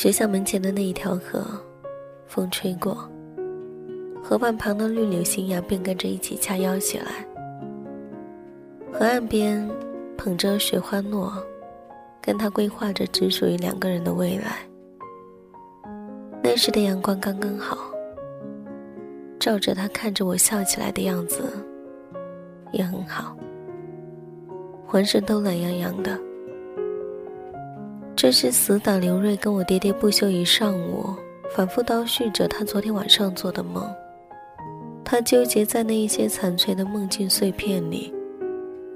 学校门前的那一条河，风吹过，河畔旁的绿柳新芽便跟着一起掐腰起来。河岸边捧着雪花诺，跟他规划着只属于两个人的未来。那时的阳光刚刚好，照着他看着我笑起来的样子，也很好，浑身都懒洋洋的。这是死党刘瑞跟我喋喋不休一上午，反复叨叙着他昨天晚上做的梦。他纠结在那一些残缺的梦境碎片里。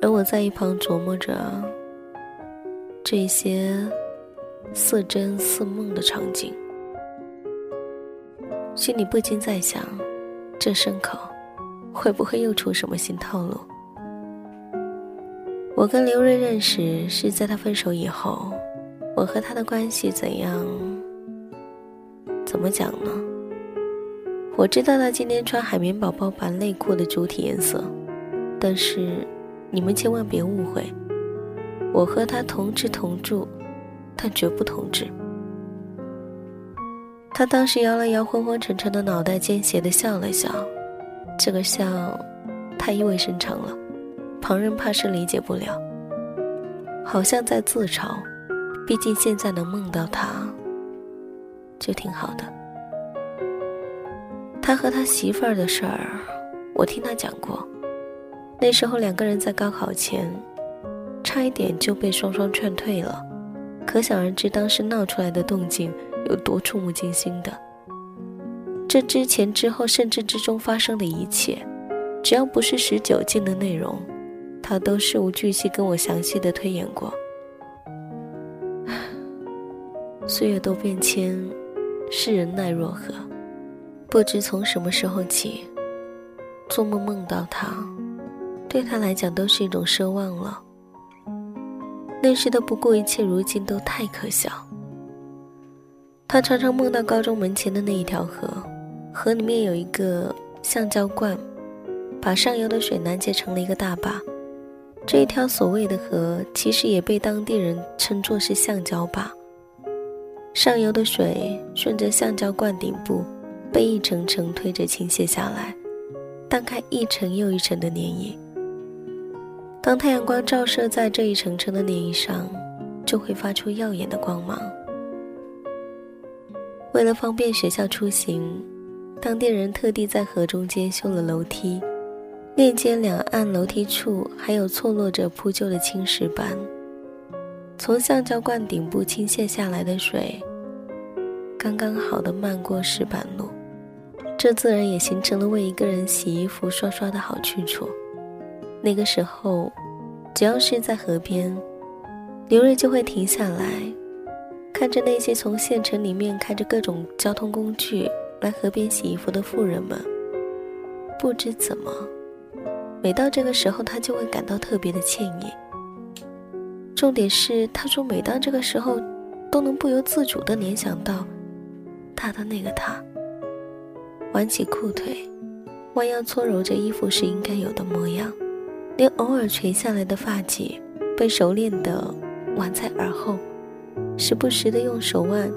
而我在一旁琢磨着这些似真似梦的场景，心里不禁在想：这牲口会不会又出什么新套路？我跟刘瑞认识是在他分手以后，我和他的关系怎样？怎么讲呢？我知道他今天穿海绵宝宝版内裤的主体颜色，但是。你们千万别误会，我和他同吃同住，但绝不同治。他当时摇了摇昏昏沉沉的脑袋，奸邪的笑了笑，这个笑太意味深长了，旁人怕是理解不了。好像在自嘲，毕竟现在能梦到他，就挺好的。他和他媳妇儿的事儿，我听他讲过。那时候两个人在高考前，差一点就被双双劝退了，可想而知当时闹出来的动静有多触目惊心的。这之前、之后，甚至之中发生的一切，只要不是十九禁的内容，他都事无巨细跟我详细的推演过。岁月都变迁，世人奈若何？不知从什么时候起，做梦梦到他。对他来讲都是一种奢望了。那时的不顾一切，如今都太可笑。他常常梦到高中门前的那一条河，河里面有一个橡胶罐，把上游的水拦截成了一个大坝。这一条所谓的河，其实也被当地人称作是橡胶坝。上游的水顺着橡胶罐顶部，被一层层推着倾泻下来，荡开一层又一层的涟漪。当太阳光照射在这一层层的涟漪上，就会发出耀眼的光芒。为了方便学校出行，当地人特地在河中间修了楼梯，链接两岸楼梯处还有错落着铺就的青石板。从橡胶罐顶部倾泻下来的水，刚刚好的漫过石板路，这自然也形成了为一个人洗衣服刷刷的好去处。那个时候，只要是在河边，刘瑞就会停下来，看着那些从县城里面开着各种交通工具来河边洗衣服的妇人们。不知怎么，每到这个时候，他就会感到特别的歉意。重点是，他说每当这个时候，都能不由自主地联想到他的那个他，挽起裤腿，弯腰搓揉着衣服时应该有的模样。连偶尔垂下来的发髻，被熟练地挽在耳后，时不时地用手腕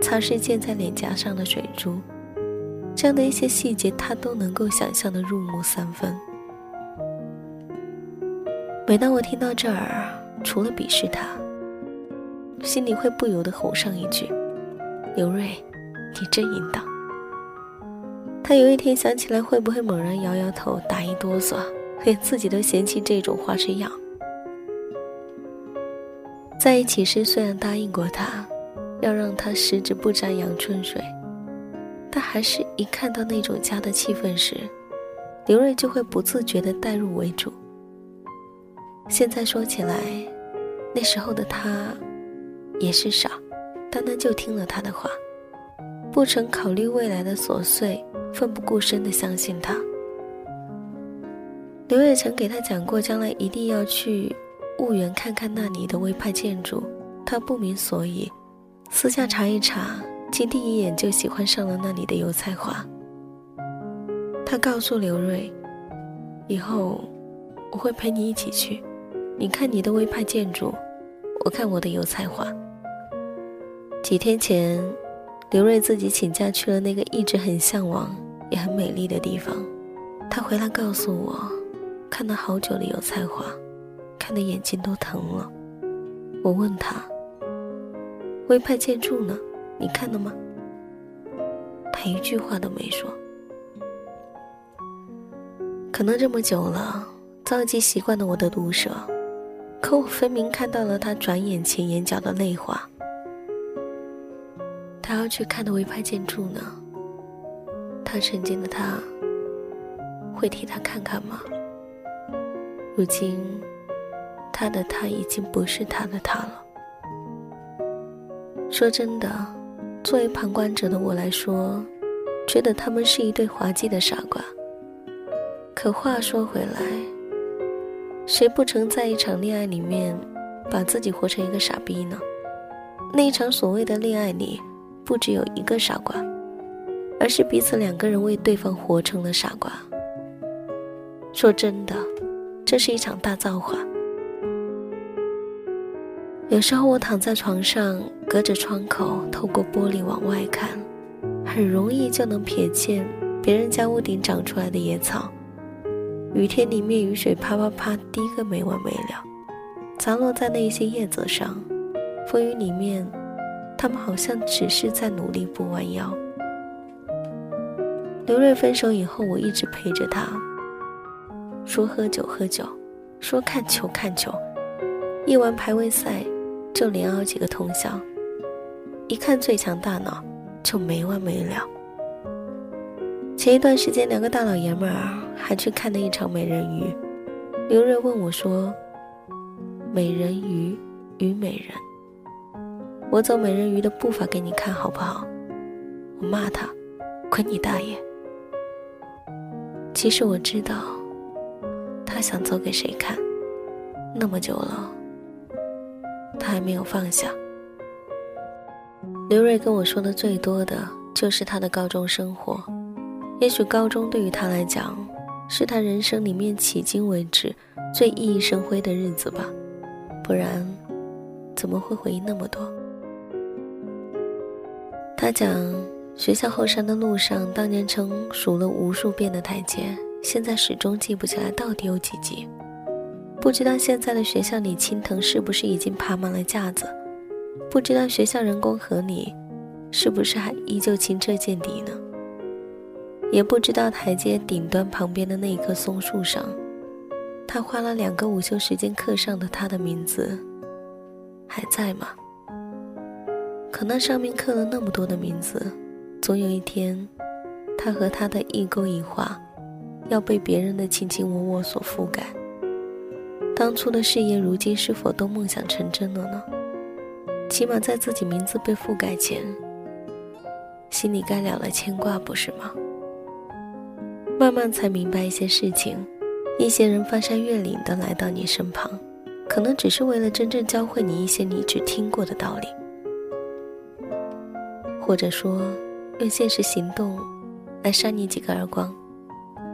擦拭溅在脸颊上的水珠，这样的一些细节，他都能够想象得入木三分。每当我听到这儿，除了鄙视他，心里会不由得吼上一句：“刘瑞，你真淫荡。”他有一天想起来，会不会猛然摇摇头，打一哆嗦？连自己都嫌弃这种花痴样。在一起时，虽然答应过他，要让他十指不沾阳春水，但还是一看到那种家的气氛时，刘瑞就会不自觉地代入为主。现在说起来，那时候的他也是傻，单单就听了他的话，不曾考虑未来的琐碎，奋不顾身地相信他。刘也曾给他讲过，将来一定要去婺源看看那里的徽派建筑。他不明所以，私下查一查，竟第一眼就喜欢上了那里的油菜花。他告诉刘瑞：“以后我会陪你一起去，你看你的微派建筑，我看我的油菜花。”几天前，刘瑞自己请假去了那个一直很向往也很美丽的地方。他回来告诉我，看了好久的油菜花，看的眼睛都疼了。我问他：“微派建筑呢？你看了吗？”他一句话都没说。可能这么久了，早已经习惯了我的毒舌，可我分明看到了他转眼前眼角的泪花。他要去看的微派建筑呢？他曾经的他，会替他看看吗？如今，他的他已经不是他的他了。说真的，作为旁观者的我来说，觉得他们是一对滑稽的傻瓜。可话说回来，谁不曾在一场恋爱里面，把自己活成一个傻逼呢？那一场所谓的恋爱里，不只有一个傻瓜，而是彼此两个人为对方活成了傻瓜。说真的，这是一场大造化。有时候我躺在床上，隔着窗口，透过玻璃往外看，很容易就能瞥见别人家屋顶长出来的野草。雨天里面，雨水啪啪啪滴个没完没了，砸落在那些叶子上。风雨里面，他们好像只是在努力不弯腰。刘瑞分手以后，我一直陪着他，说喝酒喝酒，说看球看球，一玩排位赛就连熬几个通宵，一看最强大脑就没完没了。前一段时间，两个大老爷们儿还去看了一场美人鱼。刘瑞问我说：“美人鱼与美人，我走美人鱼的步伐给你看好不好？”我骂他：“滚你大爷！”其实我知道，他想走给谁看。那么久了，他还没有放下。刘瑞跟我说的最多的就是他的高中生活。也许高中对于他来讲，是他人生里面迄今为止最熠熠生辉的日子吧，不然怎么会回忆那么多？他讲，学校后山的路上，当年曾数了无数遍的台阶，现在始终记不起来到底有几级。不知道现在的学校里青藤是不是已经爬满了架子？不知道学校人工河里是不是还依旧清澈见底呢？也不知道台阶顶端旁边的那一棵松树上，他花了两个午休时间刻上的他的名字，还在吗？可那上面刻了那么多的名字，总有一天，他和他的一勾一画，要被别人的卿卿我我所覆盖。当初的誓言，如今是否都梦想成真了呢？起码在自己名字被覆盖前，心里该了了牵挂，不是吗？慢慢才明白一些事情，一些人翻山越岭的来到你身旁，可能只是为了真正教会你一些你只听过的道理，或者说用现实行动来扇你几个耳光，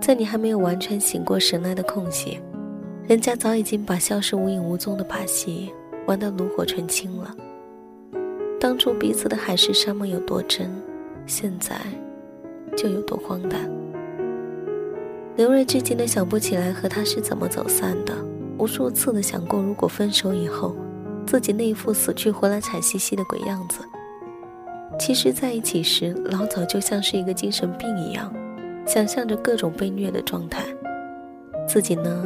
在你还没有完全醒过神来的空隙，人家早已经把消失无影无踪的把戏玩得炉火纯青了。当初彼此的海誓山盟有多真，现在就有多荒诞。刘瑞至今都想不起来和他是怎么走散的，无数次的想过，如果分手以后，自己那一副死去活来惨兮兮的鬼样子。其实在一起时，老早就像是一个精神病一样，想象着各种被虐的状态。自己呢，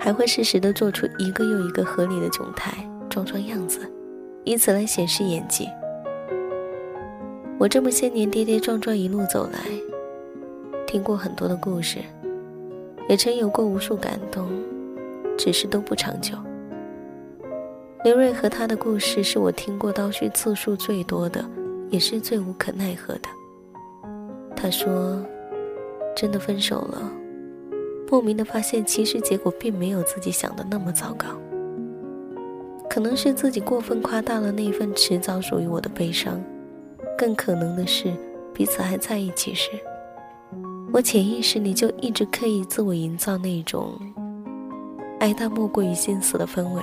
还会适时的做出一个又一个合理的窘态，装装样子，以此来显示演技。我这么些年跌跌撞撞一路走来，听过很多的故事。也曾有过无数感动，只是都不长久。刘瑞和他的故事是我听过倒叙次数最多的，也是最无可奈何的。他说：“真的分手了，莫名的发现其实结果并没有自己想的那么糟糕。可能是自己过分夸大了那份迟早属于我的悲伤，更可能的是彼此还在一起时。”我潜意识里就一直刻意自我营造那种哀悼莫过于心死的氛围。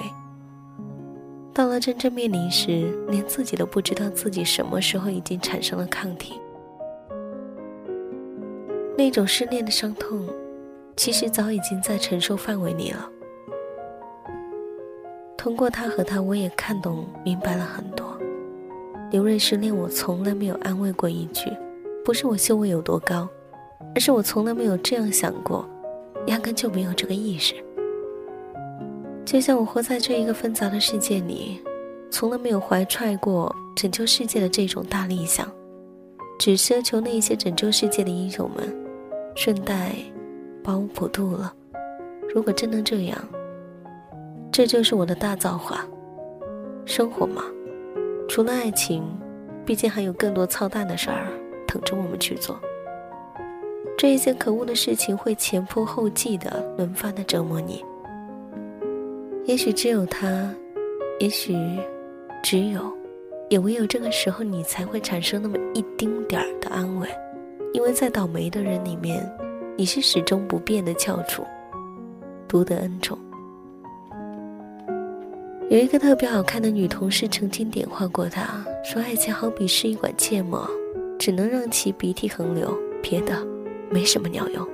到了真正面临时，连自己都不知道自己什么时候已经产生了抗体。那种失恋的伤痛，其实早已经在承受范围里了。通过他和他，我也看懂明白了很多。刘瑞失恋，我从来没有安慰过一句，不是我修为有多高，而是我从来没有这样想过，压根就没有这个意识。就像我活在这一个纷杂的世界里，从来没有怀揣过拯救世界的这种大理想，只奢求那些拯救世界的英雄们，顺带把我普渡了。如果真能这样，这就是我的大造化。生活嘛，除了爱情，毕竟还有更多操蛋的事儿等着我们去做。这一些可恶的事情会前仆后继的轮番的折磨你。也许只有他，也许只有，也唯有这个时候，你才会产生那么一丁点儿的安慰，因为在倒霉的人里面，你是始终不变的翘楚，独得恩宠。有一个特别好看的女同事曾经点化过他，说：“爱情好比是一管芥末，只能让其鼻涕横流，别的没什么鸟用。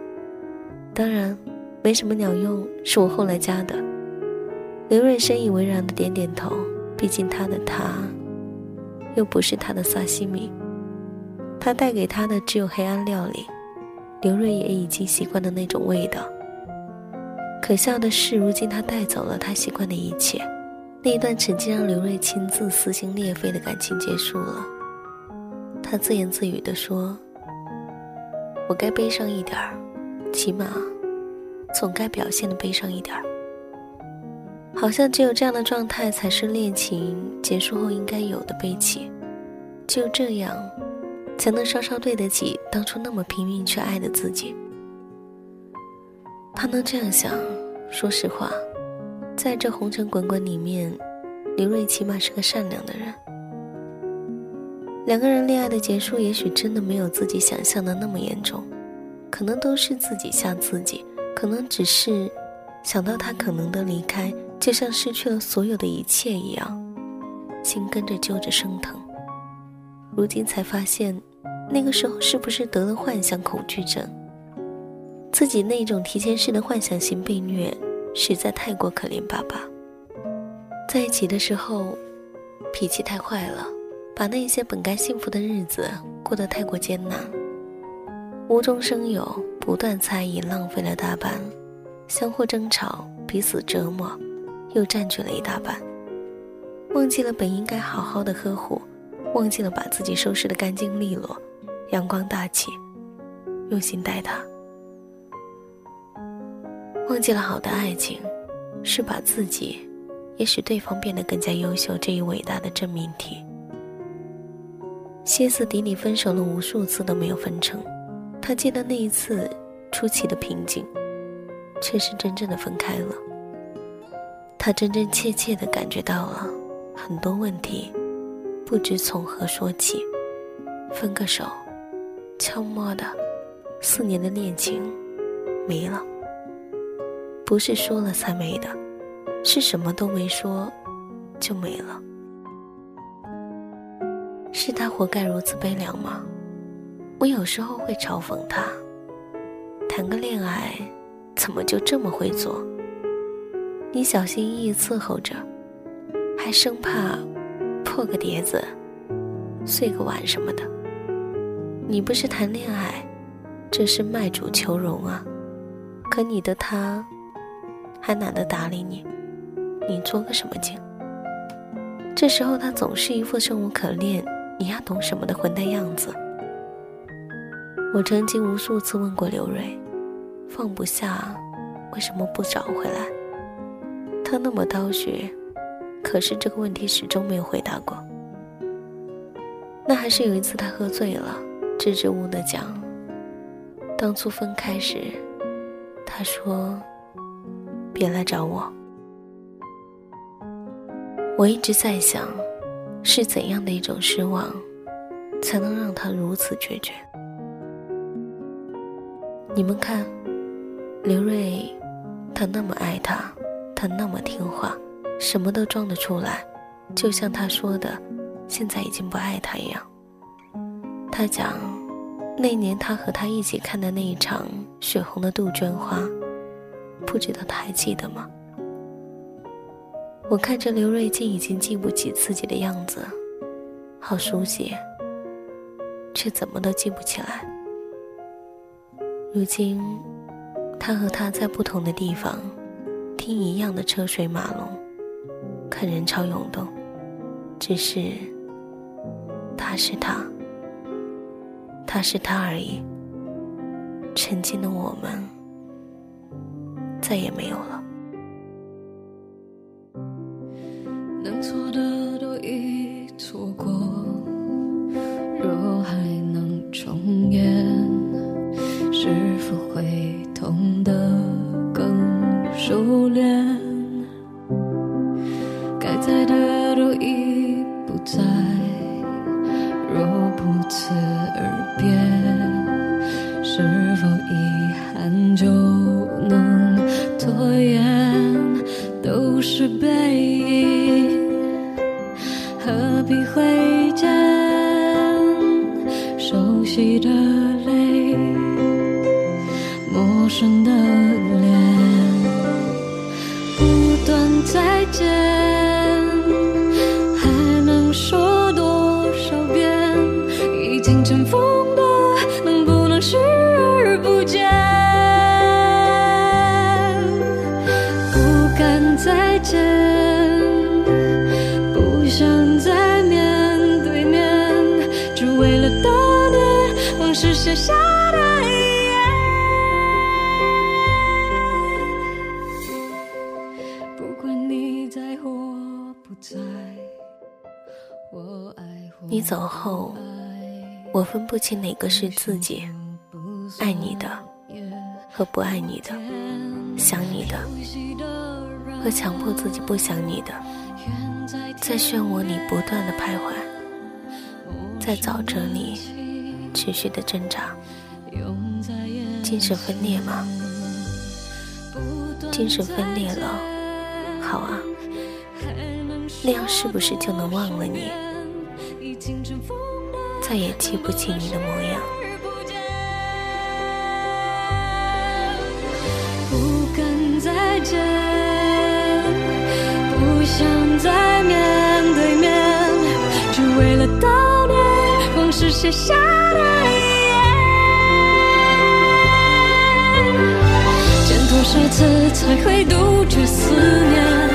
当然，没什么鸟用是我后来加的。”刘瑞深以为然的点点头，毕竟他的他，又不是他的萨西米，他带给他的只有黑暗料理。刘瑞也已经习惯了那种味道。可笑的是，如今他带走了他习惯的一切，那一段曾经让刘瑞亲自撕心裂肺的感情结束了。他自言自语地说：“我该悲伤一点儿，起码，总该表现的悲伤一点儿。”好像只有这样的状态，才是恋情结束后应该有的悲戚。只有这样，才能稍稍对得起当初那么拼命去爱的自己。他能这样想，说实话，在这红尘滚滚里面，刘瑞起码是个善良的人。两个人恋爱的结束，也许真的没有自己想象的那么严重，可能都是自己吓自己，可能只是想到他可能的离开。就像失去了所有的一切一样，心跟着揪着生疼。如今才发现，那个时候是不是得了幻想恐惧症？自己那种提前式的幻想型被虐，实在太过可怜巴巴。在一起的时候，脾气太坏了，把那些本该幸福的日子过得太过艰难。无中生有，不断猜疑，浪费了大半，相互争吵，彼此折磨。又占据了一大半，忘记了本应该好好的呵护，忘记了把自己收拾的干净利落、阳光大气，用心待他，忘记了好的爱情是把自己也使对方变得更加优秀这一伟大的真命题。歇斯底里分手了无数次都没有分成，他记得那一次出奇的平静，却是真正的分开了。他真真切切的感觉到了很多问题，不知从何说起。分个手，悄默的，四年的恋情没了。不是说了才没的，是什么都没说就没了。是他活该如此悲凉吗？我有时候会嘲讽他，谈个恋爱怎么就这么会做？你小心翼翼伺候着，还生怕破个碟子、碎个碗什么的。你不是谈恋爱，这是卖主求荣啊！可你的他，还懒得搭理你，你做个什么劲？这时候他总是一副生无可恋、你丫懂什么的混蛋样子。我曾经无数次问过刘瑞，放不下，为什么不找回来？他那么刀学，可是这个问题始终没有回答过。那还是有一次他喝醉了，支支吾吾的讲，当初分开时，他说：“别来找我。”我一直在想，是怎样的一种失望，才能让他如此决绝？你们看，刘瑞，他那么爱他。他那么听话，什么都装得出来，就像他说的，现在已经不爱他一样。他讲，那年他和他一起看的那一场血红的杜鹃花，不知道他还记得吗？我看着刘瑞金已经记不起自己的样子，好熟悉，却怎么都记不起来。如今，他和他在不同的地方，听一样的车水马龙，看人潮涌动，只是他是他，他是他而已。曾经的我们，再也没有了。熟悉的泪，陌生的你走后，我分不清哪个是自己，爱你的和不爱你的，想你的和强迫自己不想你的。在漩涡里不断的徘徊，在沼泽里持续的挣扎。精神分裂吗？精神分裂了，好啊，那样是不是就能忘了你，再也记不起你的模样？不敢再见，不想再面对面，只。为了悼念往事写下的遗言，见多少次才会杜绝思念？